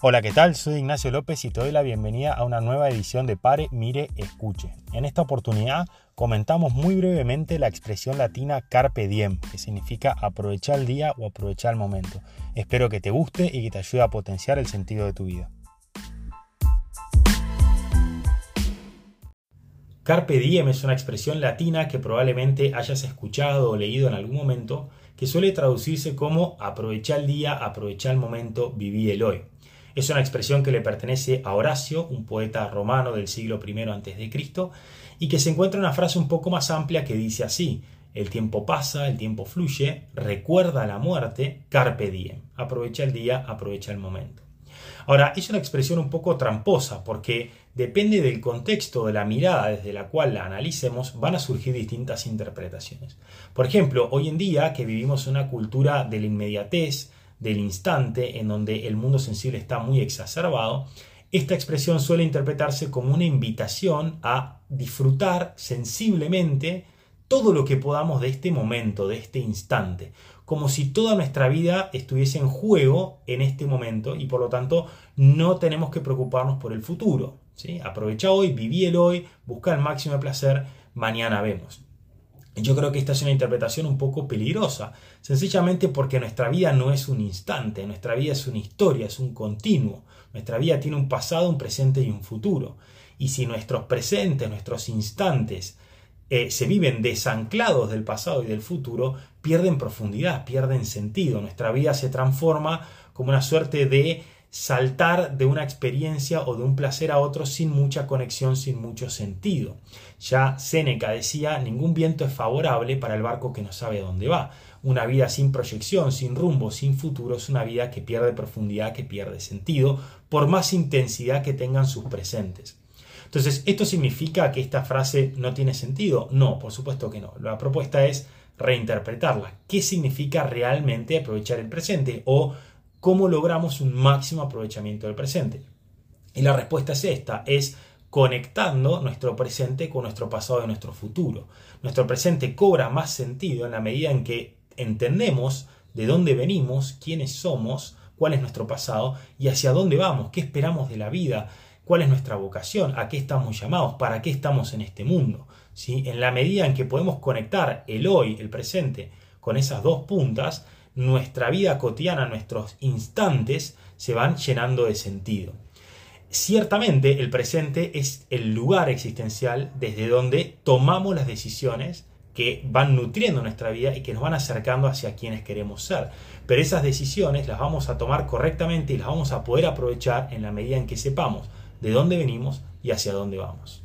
Hola, ¿qué tal? Soy Ignacio López y te doy la bienvenida a una nueva edición de Pare, Mire, Escuche. En esta oportunidad comentamos muy brevemente la expresión latina carpe diem, que significa aprovechar el día o aprovechar el momento. Espero que te guste y que te ayude a potenciar el sentido de tu vida. Carpe diem es una expresión latina que probablemente hayas escuchado o leído en algún momento, que suele traducirse como aprovechar el día, aprovechar el momento, vivir el hoy. Es una expresión que le pertenece a Horacio, un poeta romano del siglo I a.C., y que se encuentra en una frase un poco más amplia que dice así: El tiempo pasa, el tiempo fluye, recuerda la muerte, carpe diem. Aprovecha el día, aprovecha el momento. Ahora, es una expresión un poco tramposa porque depende del contexto de la mirada desde la cual la analicemos, van a surgir distintas interpretaciones. Por ejemplo, hoy en día que vivimos una cultura de la inmediatez, del instante en donde el mundo sensible está muy exacerbado, esta expresión suele interpretarse como una invitación a disfrutar sensiblemente todo lo que podamos de este momento, de este instante, como si toda nuestra vida estuviese en juego en este momento y por lo tanto no tenemos que preocuparnos por el futuro. ¿sí? Aprovecha hoy, viví el hoy, busca el máximo de placer, mañana vemos. Yo creo que esta es una interpretación un poco peligrosa, sencillamente porque nuestra vida no es un instante, nuestra vida es una historia, es un continuo. Nuestra vida tiene un pasado, un presente y un futuro. Y si nuestros presentes, nuestros instantes, eh, se viven desanclados del pasado y del futuro, pierden profundidad, pierden sentido. Nuestra vida se transforma como una suerte de saltar de una experiencia o de un placer a otro sin mucha conexión, sin mucho sentido. Ya Séneca decía, ningún viento es favorable para el barco que no sabe dónde va. Una vida sin proyección, sin rumbo, sin futuro es una vida que pierde profundidad, que pierde sentido, por más intensidad que tengan sus presentes. Entonces, ¿esto significa que esta frase no tiene sentido? No, por supuesto que no. La propuesta es reinterpretarla. ¿Qué significa realmente aprovechar el presente? O ¿Cómo logramos un máximo aprovechamiento del presente? Y la respuesta es esta, es conectando nuestro presente con nuestro pasado y nuestro futuro. Nuestro presente cobra más sentido en la medida en que entendemos de dónde venimos, quiénes somos, cuál es nuestro pasado y hacia dónde vamos, qué esperamos de la vida, cuál es nuestra vocación, a qué estamos llamados, para qué estamos en este mundo. ¿sí? En la medida en que podemos conectar el hoy, el presente, con esas dos puntas, nuestra vida cotidiana, nuestros instantes, se van llenando de sentido. Ciertamente el presente es el lugar existencial desde donde tomamos las decisiones que van nutriendo nuestra vida y que nos van acercando hacia quienes queremos ser. Pero esas decisiones las vamos a tomar correctamente y las vamos a poder aprovechar en la medida en que sepamos de dónde venimos y hacia dónde vamos.